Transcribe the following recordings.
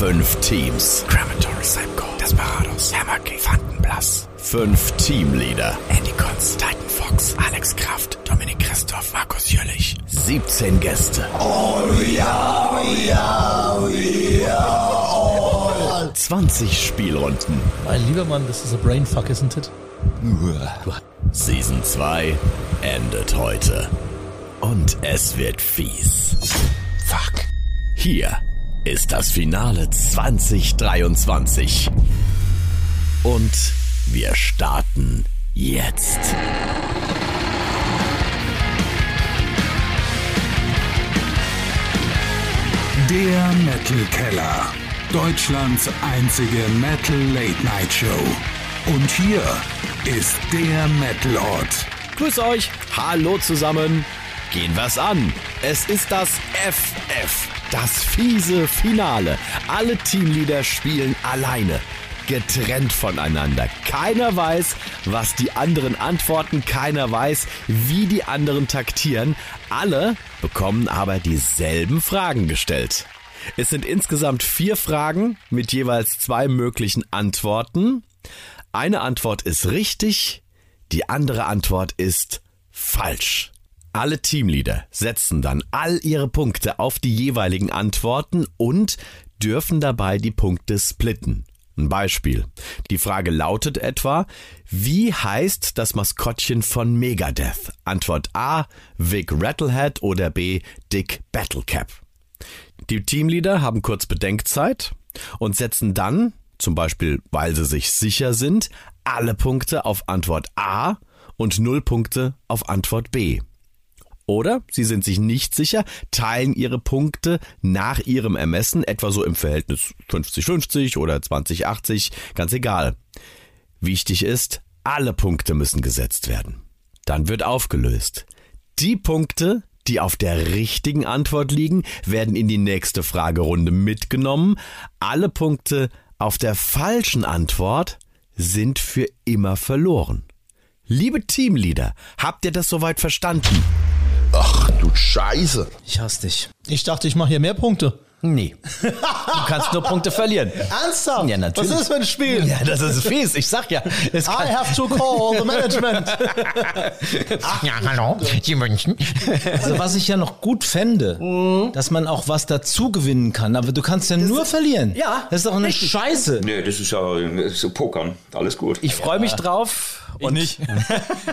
Fünf Teams. Crematory, Simcoe, Desperados, Hammerking, Fantenblass. Fünf Teamleader. Andy Konz, Titan Fox, Alex Kraft, Dominik Christoph, Markus Jüllich. 17 Gäste. Oh ja, oh ja, oh ja, 20 Spielrunden. Mein lieber Mann, das ist a brainfuck, isn't it? Season 2 endet heute. Und es wird fies. Fuck. Hier ist das Finale 2023. Und wir starten jetzt. Der Metal Keller. Deutschlands einzige Metal Late Night Show. Und hier ist der Metal Ort. Grüß euch. Hallo zusammen. Gehen wir's an. Es ist das FF. Das fiese Finale. Alle Teamleader spielen alleine. Getrennt voneinander. Keiner weiß, was die anderen antworten. Keiner weiß, wie die anderen taktieren. Alle bekommen aber dieselben Fragen gestellt. Es sind insgesamt vier Fragen mit jeweils zwei möglichen Antworten. Eine Antwort ist richtig, die andere Antwort ist falsch. Alle Teamleader setzen dann all ihre Punkte auf die jeweiligen Antworten und dürfen dabei die Punkte splitten. Ein Beispiel. Die Frage lautet etwa, wie heißt das Maskottchen von Megadeth? Antwort A, Vic Rattlehead oder B, Dick Battlecap. Die Teamleader haben kurz Bedenkzeit und setzen dann, zum Beispiel weil sie sich sicher sind, alle Punkte auf Antwort A und null Punkte auf Antwort B. Oder sie sind sich nicht sicher, teilen ihre Punkte nach ihrem Ermessen, etwa so im Verhältnis 50-50 oder 20-80, ganz egal. Wichtig ist, alle Punkte müssen gesetzt werden. Dann wird aufgelöst. Die Punkte, die auf der richtigen Antwort liegen, werden in die nächste Fragerunde mitgenommen. Alle Punkte auf der falschen Antwort sind für immer verloren. Liebe Teamleader, habt ihr das soweit verstanden? Ach du Scheiße. Ich hasse dich. Ich dachte, ich mache hier mehr Punkte. Nee. Du kannst nur Punkte verlieren. Ernsthaft? Ja, natürlich. Was ist das für ein Spiel? Ja, das ist fies. Ich sag ja. Es I have to call the management. Ja, hallo, Sie München. also was ich ja noch gut fände, dass man auch was dazu gewinnen kann. Aber du kannst ja nur verlieren. Ja, Das ist doch eine Scheiße. Nee, das ist ja so Pokern. Alles gut. Ich freue mich drauf. Und nicht.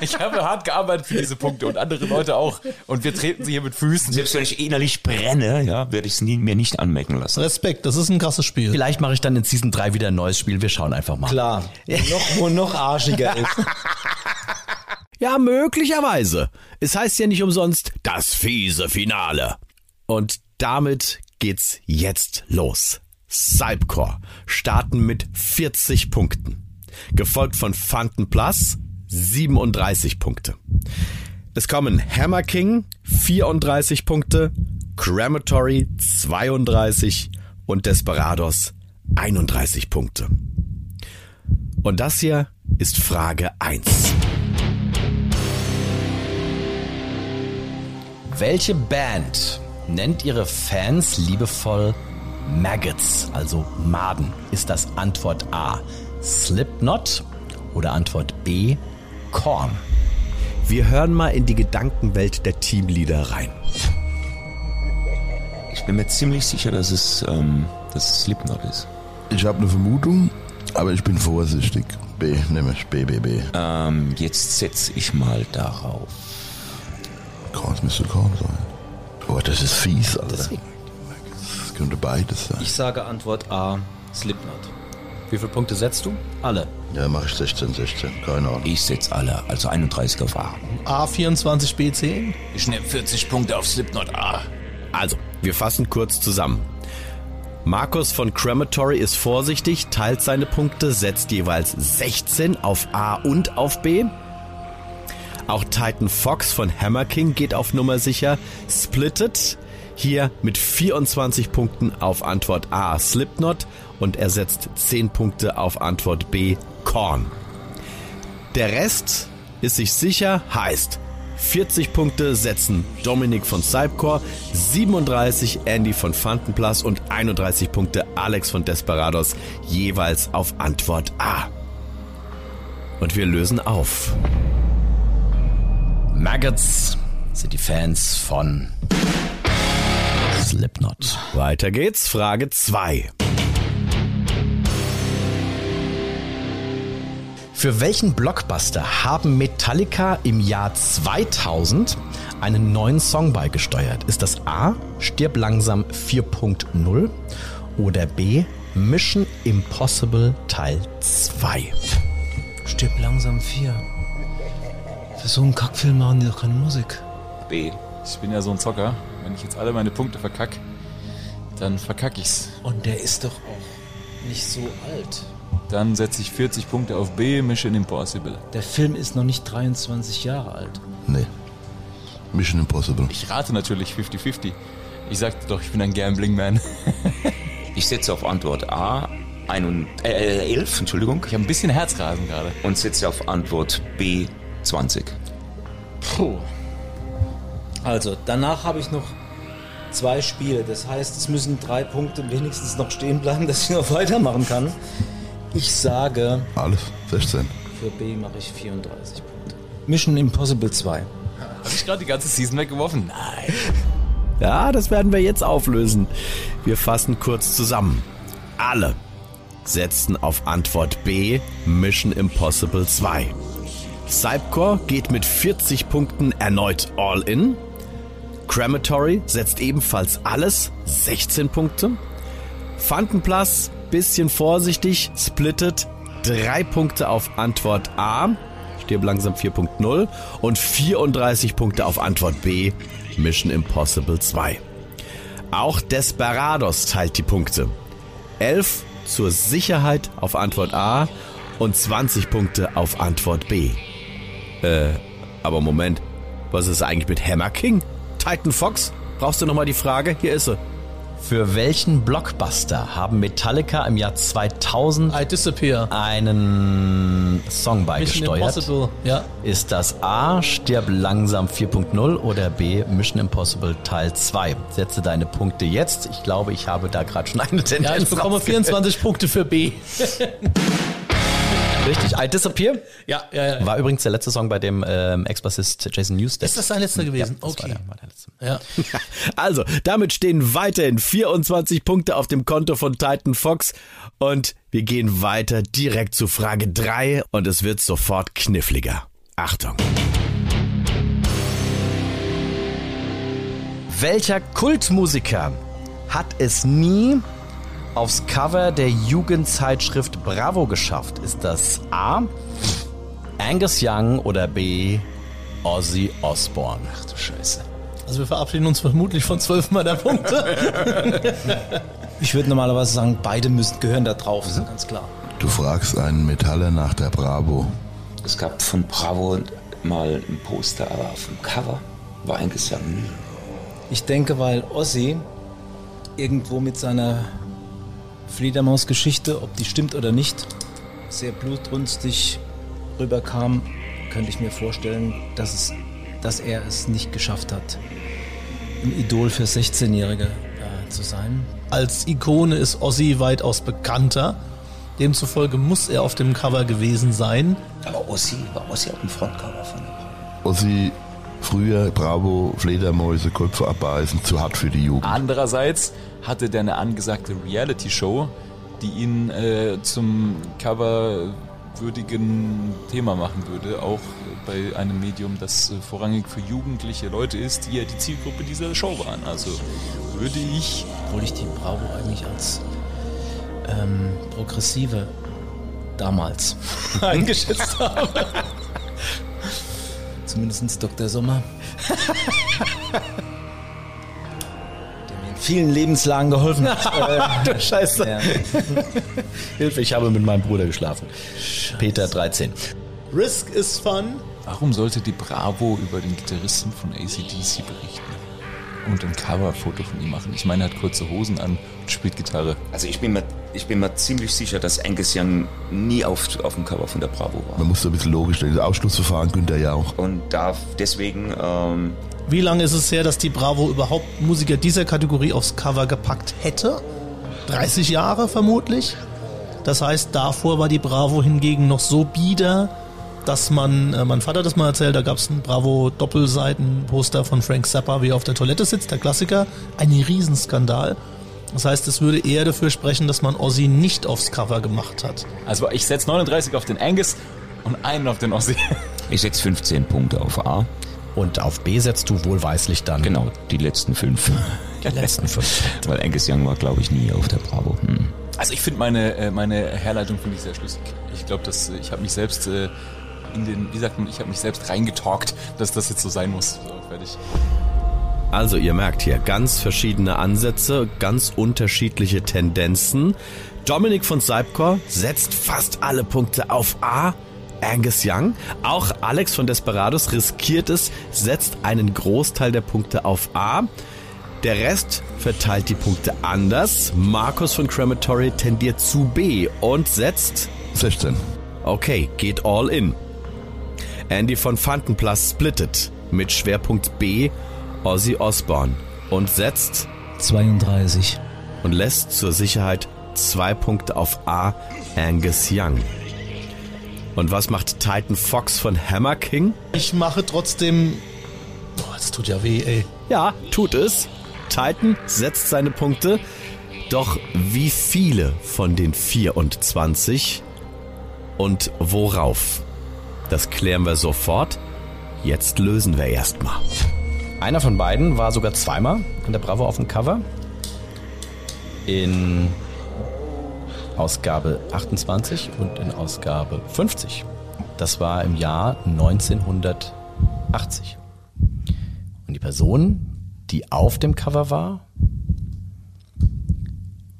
Ich habe hart gearbeitet für diese Punkte und andere Leute auch. Und wir treten sie hier mit Füßen. Selbst wenn ich innerlich brenne, ja, werde ich es mir nicht anmerken lassen. Respekt, das ist ein krasses Spiel. Vielleicht mache ich dann in Season 3 wieder ein neues Spiel. Wir schauen einfach mal. Klar. Noch, wo noch arschiger ist. Ja, möglicherweise. Es heißt ja nicht umsonst das fiese Finale. Und damit geht's jetzt los. Cypcore starten mit 40 Punkten. Gefolgt von Phantom Plus 37 Punkte. Es kommen Hammer King 34 Punkte, Crematory 32 und Desperados 31 Punkte. Und das hier ist Frage 1. Welche Band nennt ihre Fans liebevoll Maggots, also Maden? Ist das Antwort A Slipknot oder Antwort B Korn? Wir hören mal in die Gedankenwelt der Teamleader rein. Ich bin mir ziemlich sicher, dass es, ähm, dass es Slipknot ist. Ich habe eine Vermutung, aber ich bin vorsichtig. B, nämlich BBB. Ähm, jetzt setze ich mal darauf. Korn müsste Korn sein. Oh, das ist fies, Alter. Das könnte beides sein. Ich sage Antwort A, Slipknot. Wie viele Punkte setzt du? Alle. Ja, mache ich 16, 16. Keine Ahnung. Ich setze alle, also 31 auf A. A24 B10. Ich nehme 40 Punkte auf Slipknot A. Also, wir fassen kurz zusammen. Markus von Crematory ist vorsichtig, teilt seine Punkte, setzt jeweils 16 auf A und auf B. Auch Titan Fox von Hammer King geht auf Nummer sicher, splittet hier mit 24 Punkten auf Antwort A Slipknot und er setzt 10 Punkte auf Antwort B Korn. Der Rest ist sich sicher, heißt 40 Punkte setzen Dominik von Cypcore, 37 Andy von Fantenplas und 31 Punkte Alex von Desperados jeweils auf Antwort A. Und wir lösen auf. Maggots sind die Fans von Slipknot. Weiter geht's, Frage 2. Für welchen Blockbuster haben Metallica im Jahr 2000 einen neuen Song beigesteuert? Ist das A. Stirb langsam 4.0 oder B. Mission Impossible Teil 2? Stirb langsam 4. Für so einen Kackfilm machen die doch keine Musik. B. Ich bin ja so ein Zocker. Wenn ich jetzt alle meine Punkte verkack, dann verkack ich's. Und der ist doch auch nicht so alt. Dann setze ich 40 Punkte auf B, Mission Impossible. Der Film ist noch nicht 23 Jahre alt. Nee. Mission Impossible. Ich rate natürlich 50-50. Ich sagte doch, ich bin ein Gambling-Man. Ich setze auf Antwort A, ein und, äh, 11, Entschuldigung, Ich habe ein bisschen Herzrasen gerade. und setze auf Antwort B, 20. Puh. Also, danach habe ich noch zwei Spiele. Das heißt, es müssen drei Punkte wenigstens noch stehen bleiben, dass ich noch weitermachen kann. Ich sage, Alles. 16. für B mache ich 34 Punkte. Mission Impossible 2. Habe ich gerade die ganze Season weggeworfen? Nein. Ja, das werden wir jetzt auflösen. Wir fassen kurz zusammen. Alle setzten auf Antwort B Mission Impossible 2. Cypcore geht mit 40 Punkten erneut all in. Crematory setzt ebenfalls alles, 16 Punkte. Fantenplus, bisschen vorsichtig, splittet 3 Punkte auf Antwort A, stirb langsam 4.0 und 34 Punkte auf Antwort B, Mission Impossible 2. Auch Desperados teilt die Punkte. 11 zur Sicherheit auf Antwort A und 20 Punkte auf Antwort B. Äh, aber Moment, was ist eigentlich mit Hammer King? Titan Fox? Brauchst du nochmal die Frage? Hier ist sie. Für welchen Blockbuster haben Metallica im Jahr 2000 I disappear. einen Song Mission beigesteuert? Impossible. Ja. Ist das A, Stirb langsam 4.0 oder B, Mission Impossible Teil 2? Setze deine Punkte jetzt. Ich glaube, ich habe da gerade schon eine Tendenz. Ja, ich bekomme rausgehört. 24 Punkte für B. Richtig, I Disappear Ja, ja, ja. war übrigens der letzte Song bei dem ähm, Ex-Bassist Jason Newsted. Ist das sein letzter gewesen? Ja, Okay. war der, war der letzte. ja. Also, damit stehen weiterhin 24 Punkte auf dem Konto von Titan Fox und wir gehen weiter direkt zu Frage 3 und es wird sofort kniffliger. Achtung. Welcher Kultmusiker hat es nie aufs Cover der Jugendzeitschrift Bravo geschafft? Ist das A. Angus Young oder B. Ozzy Osbourne? Ach du Scheiße. Also wir verabschieden uns vermutlich von 12 meiner Punkte. Ich würde normalerweise sagen, beide müssen gehören da drauf, ist ganz klar. Du fragst einen Metaller nach der Bravo. Es gab von Bravo mal ein Poster, aber auf dem Cover war Angus Young. Ich denke, weil Ozzy irgendwo mit seiner Fledermaus-Geschichte, ob die stimmt oder nicht, sehr blutrünstig rüberkam, könnte ich mir vorstellen, dass, es, dass er es nicht geschafft hat, ein Idol für 16-Jährige äh, zu sein. Als Ikone ist Ozzy weitaus bekannter. Demzufolge muss er auf dem Cover gewesen sein. Aber Ossi, war Ossi auf dem Frontcover von der Bravo? Früher Bravo, Fledermäuse, Köpfe abbeißen, zu hart für die Jugend. Andererseits hatte der eine angesagte Reality-Show, die ihn äh, zum coverwürdigen Thema machen würde, auch bei einem Medium, das äh, vorrangig für jugendliche Leute ist, die ja die Zielgruppe dieser Show waren. Also würde ich Obwohl ich die Bravo eigentlich als ähm, progressive damals eingeschätzt habe. Zumindest Dr. Sommer. Der mir in vielen Lebenslagen geholfen hat. Du Scheiße. ja. Hilfe, ich habe mit meinem Bruder geschlafen. Peter 13. Risk is fun. Warum sollte die Bravo über den Gitarristen von ACDC berichten? Und ein Coverfoto von ihm machen. Ich meine, er hat kurze Hosen an und spielt Gitarre. Also ich bin mir, ich bin mir ziemlich sicher, dass Angus Young nie auf, auf dem Cover von der Bravo war. Man muss so ein bisschen logisch, das Ausschlussverfahren Günther ja auch. Und da deswegen, ähm, Wie lange ist es her, dass die Bravo überhaupt Musiker dieser Kategorie aufs Cover gepackt hätte? 30 Jahre vermutlich. Das heißt, davor war die Bravo hingegen noch so bieder, dass man, äh, mein Vater hat das mal erzählt, da gab es ein Bravo Doppelseitenposter von Frank Zappa, wie er auf der Toilette sitzt, der Klassiker. Ein Riesenskandal. Das heißt, es würde eher dafür sprechen, dass man Ozzy nicht aufs Cover gemacht hat. Also ich setze 39 auf den Angus und einen auf den Ossi. ich setze 15 Punkte auf A. Und auf B setzt du wohlweislich dann Genau, die letzten fünf. die letzten fünf. Weil Angus Young war, glaube ich, nie auf der Bravo. Hm. Also ich finde meine, äh, meine Herleitung finde ich sehr schlüssig. Ich glaube, dass äh, ich habe mich selbst äh, in den, wie sagt man, ich habe mich selbst reingetalkt, dass das jetzt so sein muss. So, fertig. Also ihr merkt hier ganz verschiedene Ansätze, ganz unterschiedliche Tendenzen. Dominik von Seibkor setzt fast alle Punkte auf A. Angus Young. Auch Alex von Desperados riskiert es, setzt einen Großteil der Punkte auf A. Der Rest verteilt die Punkte anders. Markus von Crematory tendiert zu B und setzt 16. Okay, geht all in. Andy von Fantenplast splittet mit Schwerpunkt B Ozzy Osbourne und setzt 32. und lässt zur Sicherheit zwei Punkte auf A Angus Young. Und was macht Titan Fox von Hammer King? Ich mache trotzdem. Oh, das tut ja weh, ey. Ja, tut es. Titan setzt seine Punkte. Doch wie viele von den 24 und worauf? Das klären wir sofort. Jetzt lösen wir erstmal. Einer von beiden war sogar zweimal in der Bravo auf dem Cover. In Ausgabe 28 und in Ausgabe 50. Das war im Jahr 1980. Und die Person, die auf dem Cover war,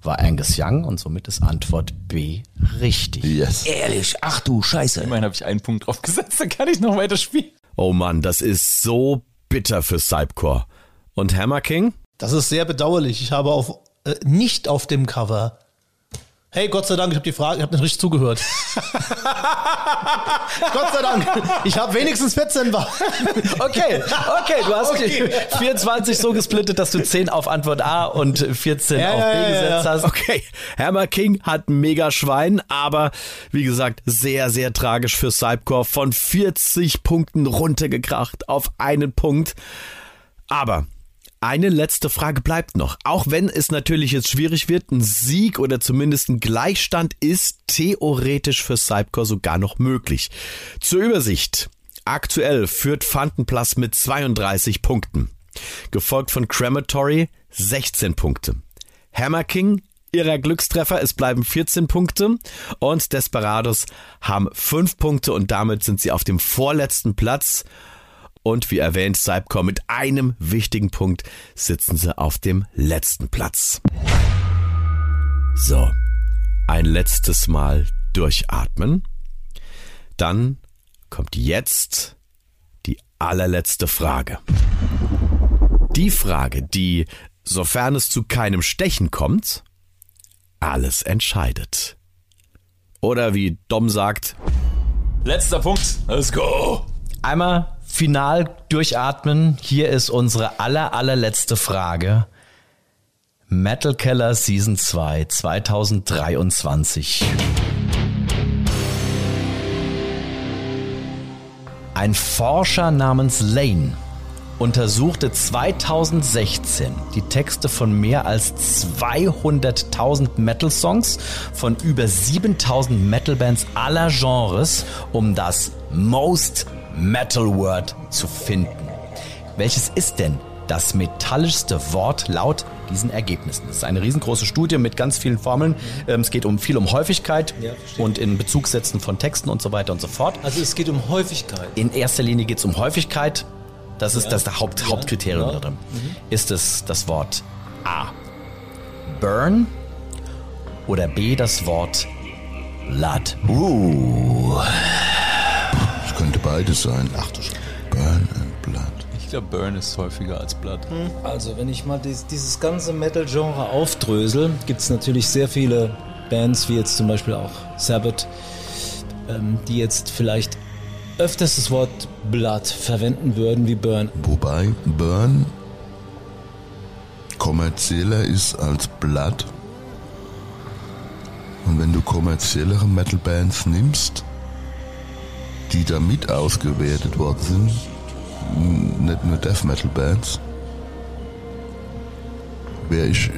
war Angus Young und somit ist Antwort B richtig. Yes. Ehrlich, ach du Scheiße. Immerhin habe ich einen Punkt drauf gesetzt, dann kann ich noch weiter spielen. Oh Mann, das ist so bitter für Cypcore. Und Hammer King? Das ist sehr bedauerlich. Ich habe auf, äh, nicht auf dem Cover. Hey, Gott sei Dank, ich habe die Frage, ich habe nicht richtig zugehört. Gott sei Dank, ich habe wenigstens 14 war. Okay, okay, du hast Okay. die 24 so gesplittet, dass du 10 auf Antwort A und 14 Ja, auf B ja, gesetzt ja. hast. Okay, Hammer King hat mega Schwein, aber wie gesagt, sehr, sehr tragisch für Cypcore. Von 40 Punkten runtergekracht auf einen Punkt. Aber eine letzte Frage bleibt noch. Auch wenn es natürlich jetzt schwierig wird, ein Sieg oder zumindest ein Gleichstand ist theoretisch für Cypcore sogar noch möglich. Zur Übersicht. Aktuell führt Fantenplas mit 32 Punkten. Gefolgt von Crematory 16 Punkte. Hammer King ihrer Glückstreffer, es bleiben 14 Punkte und Desperados haben 5 Punkte und damit sind sie auf dem vorletzten Platz und wie erwähnt, Cypcore mit einem wichtigen Punkt sitzen sie auf dem letzten Platz. So, ein letztes Mal durchatmen. Dann kommt jetzt die allerletzte Frage. Die Frage, die, sofern es zu keinem Stechen kommt, alles entscheidet. Oder wie Dom sagt, Letzter Punkt. Let's go. Einmal final durchatmen. Hier ist unsere aller, allerletzte Frage. Metal Keller Season 2 2023. Ein Forscher namens Lane untersuchte 2016 die Texte von mehr als 200.000 Metal-Songs von über 7.000 Metal-Bands aller Genres, um das Most Metal Word zu finden. Welches ist denn das metallischste Wort laut diesen Ergebnissen? Das ist eine riesengroße Studie mit ganz vielen Formeln. Ähm, Es geht um viel um Häufigkeit Ja, und in Bezugsetzen von Texten und so weiter und so fort. Also es geht um Häufigkeit. In erster Linie geht es um Häufigkeit. Das ist Ja. das der Haupt, Ja, Hauptkriterium ja. da drin. Ist es das Wort A. Burn oder B. das Wort Blood? Uh. Könnte beides sein. Ach du Scheiße. Burn and Blood. Ich glaube, Burn ist häufiger als Blood. Also wenn ich mal dies, dieses ganze Metal-Genre aufdrösel, gibt es natürlich sehr viele Bands wie jetzt zum Beispiel auch Sabbath, ähm, die jetzt vielleicht öfters das Wort Blood verwenden würden wie Burn. Wobei Burn kommerzieller ist als Blood. Und wenn du kommerziellere Metal-Bands nimmst, die da mit ausgewertet worden sind, nicht nur Death Metal-Bands, wäre ich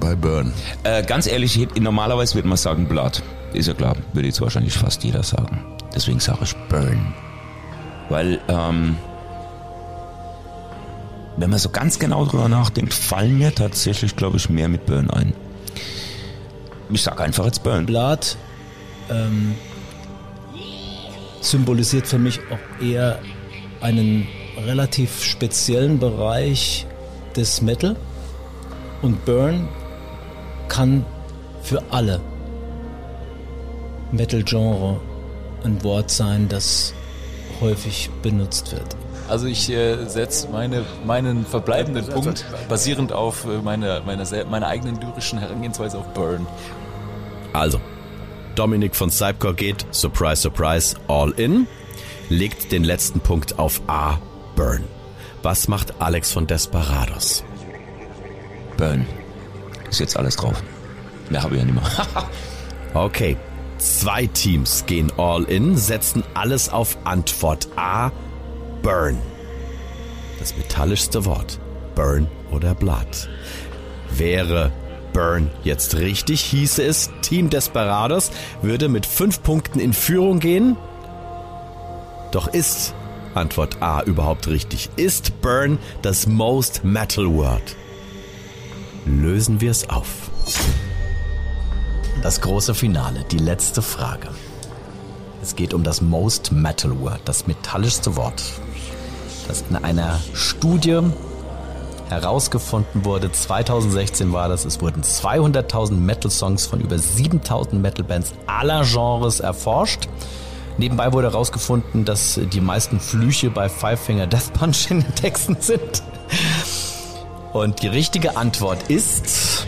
bei Burn. Äh, ganz ehrlich, normalerweise würde man sagen Blood. Ist ja klar, würde jetzt wahrscheinlich fast jeder sagen. Deswegen sage ich Burn. Weil, ähm, wenn man so ganz genau drüber nachdenkt, fallen mir tatsächlich, glaube ich, mehr mit Burn ein. Ich sage einfach jetzt Burn. Blood ähm, symbolisiert für mich auch eher einen relativ speziellen Bereich des Metal und Burn kann für alle Metal-Genre ein Wort sein, das häufig benutzt wird. Also ich äh, setze meine, meinen verbleibenden Punkt basierend auf äh, meine, meine, meiner eigenen lyrischen Herangehensweise auf Burn. Also, Dominik von Cypcore geht, surprise, surprise, all in, legt den letzten Punkt auf A, Burn. Was macht Alex von Desperados? Burn. Ist jetzt alles drauf. Mehr habe ich ja nicht mehr. Okay, zwei Teams gehen all in, setzen alles auf Antwort A, Burn. Das metallischste Wort, Burn oder Blood. Wäre Burn jetzt richtig, hieße es, Team Desperados würde mit fünf Punkten in Führung gehen. Doch ist Antwort A überhaupt richtig? Ist Burn das Most Metal Word? Lösen wir es auf. Das große Finale, die letzte Frage. Es geht um das Most Metal Word, das metallischste Wort, das in einer Studie herausgefunden wurde. 2016 war das. Es wurden 200.000 Metal-Songs von über 7.000 Metal-Bands aller Genres erforscht. Nebenbei wurde herausgefunden, dass die meisten Flüche bei Five Finger Death Punch in den Texten sind. Und die richtige Antwort ist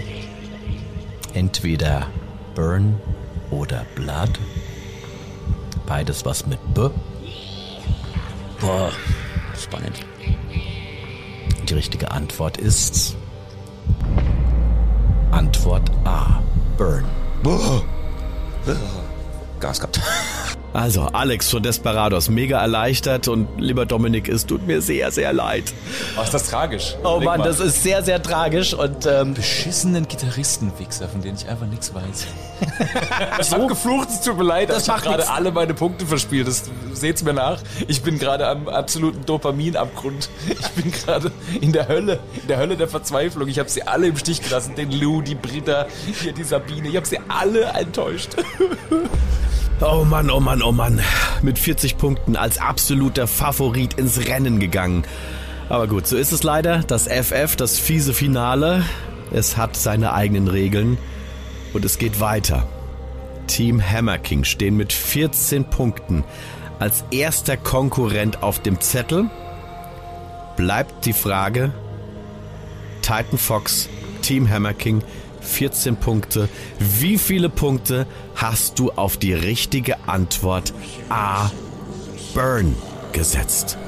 entweder Burn oder Blood. Beides was mit B. Boah, spannend. Die richtige Antwort ist Antwort A. Burn. Gas gehabt. Also, Alex von Desperados, mega erleichtert und lieber Dominik, es tut mir sehr, sehr leid. Oh, ist das tragisch. Oh Mann, das ist sehr, sehr tragisch und ähm, beschissenen Gitarristenwichser, von denen ich einfach nichts weiß. ich hab geflucht, es tut mir leid, Das ich habe gerade alle meine Punkte verspielt. Das seht's mir nach. Ich bin gerade am absoluten Dopaminabgrund. Ich bin gerade in der Hölle, in der Hölle der Verzweiflung. Ich habe sie alle im Stich gelassen. Den Lou, die Britta, hier die Sabine. Ich habe sie alle enttäuscht. Oh Mann, oh Mann, oh Mann. Mit 40 Punkten als absoluter Favorit ins Rennen gegangen. Aber gut, so ist es leider. Das FF, das fiese Finale, es hat seine eigenen Regeln und es geht weiter. Team Hammer King stehen mit 14 Punkten als erster Konkurrent auf dem Zettel. Bleibt die Frage, Titan Fox, Team Hammer King, 14 Punkte. Wie viele Punkte hast du auf die richtige Antwort A. Burn gesetzt?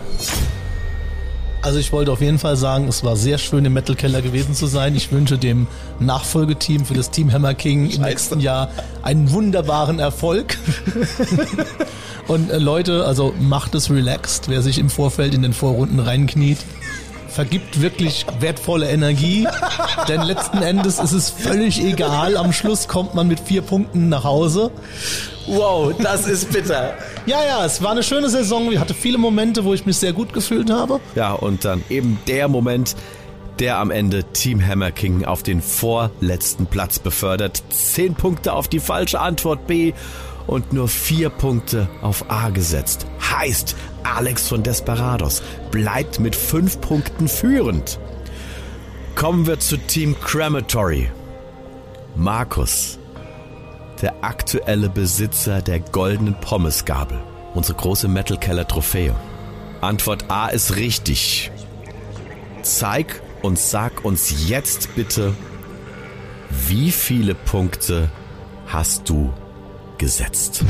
Also ich wollte auf jeden Fall sagen, es war sehr schön im Metal Keller gewesen zu sein. Ich wünsche dem Nachfolgeteam für das Team Hammer King im nächsten Jahr einen wunderbaren Erfolg. Und äh, Leute, also macht es relaxed, wer sich im Vorfeld in den Vorrunden reinkniet. Vergibt wirklich wertvolle Energie, denn letzten Endes ist es völlig egal. Am Schluss kommt man mit vier Punkten nach Hause. Wow, das ist bitter. Ja, ja, es war eine schöne Saison. Ich hatte viele Momente, wo ich mich sehr gut gefühlt habe. Ja, und dann eben der Moment, der am Ende Team Hammer King auf den vorletzten Platz befördert. Zehn Punkte auf die falsche Antwort B und nur vier Punkte auf A gesetzt. Heißt, Alex von Desperados bleibt mit fünf Punkten führend. Kommen wir zu Team Crematory. Markus, der aktuelle Besitzer der goldenen Pommesgabel. Unsere große Metal Keller Trophäe. Antwort A ist richtig. Zeig und sag uns jetzt bitte, wie viele Punkte hast du gesetzt?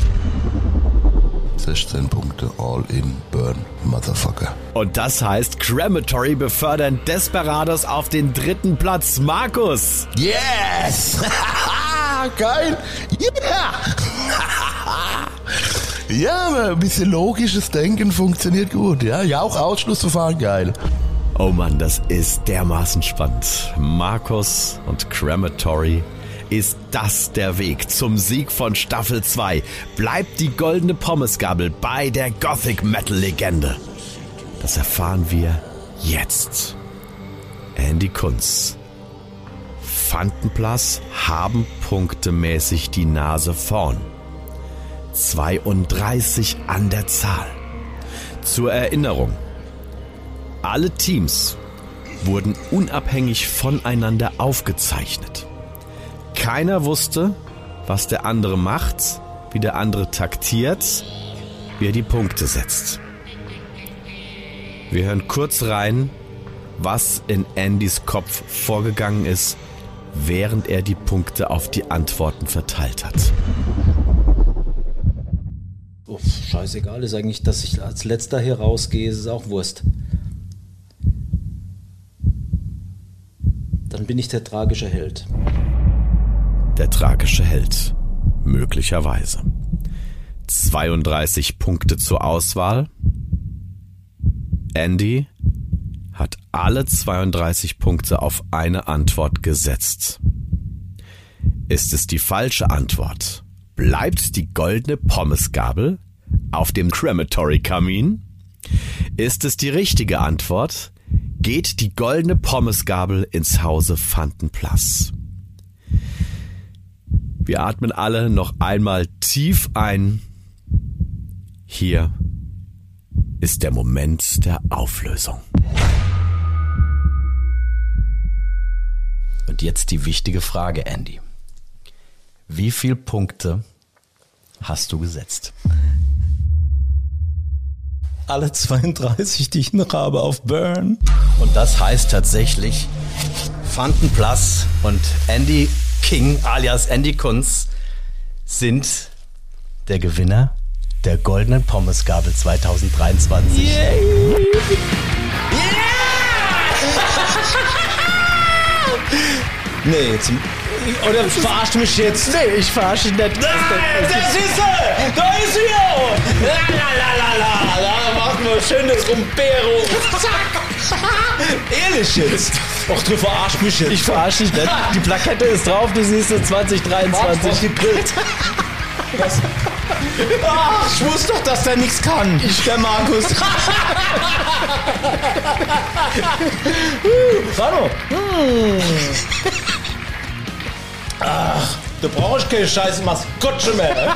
16 Punkte, all in, burn, Motherfucker. Und das heißt, Crematory befördern Desperados auf den dritten Platz. Markus! Yes! Geil! Yeah! ja, ein bisschen logisches Denken funktioniert gut. Ja, ja auch Ausschlussverfahren geil. Oh Mann, das ist dermaßen spannend. Markus und Crematory ist das der Weg zum Sieg von Staffel 2. Bleibt die goldene Pommesgabel bei der Gothic Metal Legende. Das erfahren wir jetzt. Andy Kunz. Fantenplas haben punktemäßig die Nase vorn. 32 an der Zahl. Zur Erinnerung. Alle Teams wurden unabhängig voneinander aufgezeichnet. Keiner wusste, was der andere macht, wie der andere taktiert, wie er die Punkte setzt. Wir hören kurz rein, was in Andys Kopf vorgegangen ist, während er die Punkte auf die Antworten verteilt hat. Uff, scheißegal, ist eigentlich, dass ich als letzter hier rausgehe, ist auch Wurst. Dann bin ich der tragische Held. Der tragische Held. Möglicherweise. 32 Punkte zur Auswahl. Andy hat alle 32 Punkte auf eine Antwort gesetzt. Ist es die falsche Antwort? Bleibt die goldene Pommesgabel auf dem Crematory-Kamin? Ist es die richtige Antwort? Geht die goldene Pommesgabel ins Hause Fantenplas? Wir atmen alle noch einmal tief ein. Hier ist der Moment der Auflösung. Und jetzt die wichtige Frage, Andy. Wie viele Punkte hast du gesetzt? Alle 32, die ich noch habe auf Burn. Und das heißt tatsächlich, Fantenplas und Andy King alias Andy Kunz sind der Gewinner der goldenen Pommesgabel 2023. Nee, jetzt. Oder verarscht mich jetzt? Nee, ich verarsche nicht. Nein, das ist er! Da ist sie auch! La la la la la! Da machen wir schönes Rumpero! Zack! Ehrlich jetzt! Och, du verarsch mich jetzt! Ich verarsche dich nicht. Die Plakette ist drauf, du siehst es 2023. gegrillt! Was? Ach, ich wusste doch, dass der nichts kann. Ich, der Markus. Hallo. Hm. Ach, du brauchst keine scheiß Maskottche mehr. ne?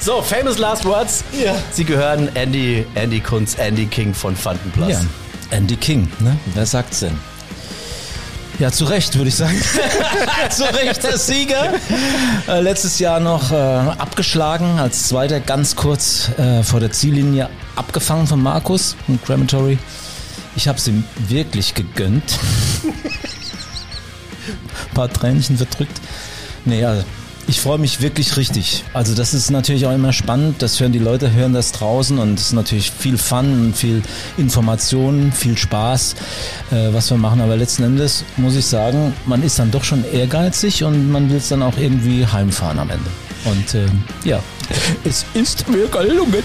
So, famous last words. Ja. Sie gehören Andy, Andy Kunz, Andy King von Fantenplas. Ja, Andy King, ne? Wer sagt's denn? Ja, zu Recht, würde ich sagen. zu Recht der Sieger. Äh, letztes Jahr noch äh, abgeschlagen, als Zweiter ganz kurz äh, vor der Ziellinie abgefangen von Markus und Crematory. Ich habe es ihm wirklich gegönnt. Ein paar Tränchen verdrückt. Nee, also ich freue mich wirklich richtig. Also das ist natürlich auch immer spannend. Das hören die Leute, hören das draußen und es ist natürlich viel Fun und viel Information, viel Spaß, äh, was wir machen. Aber letzten Endes muss ich sagen, man ist dann doch schon ehrgeizig und man will es dann auch irgendwie heimfahren am Ende. Und ähm, ja, es ist mir gelungen.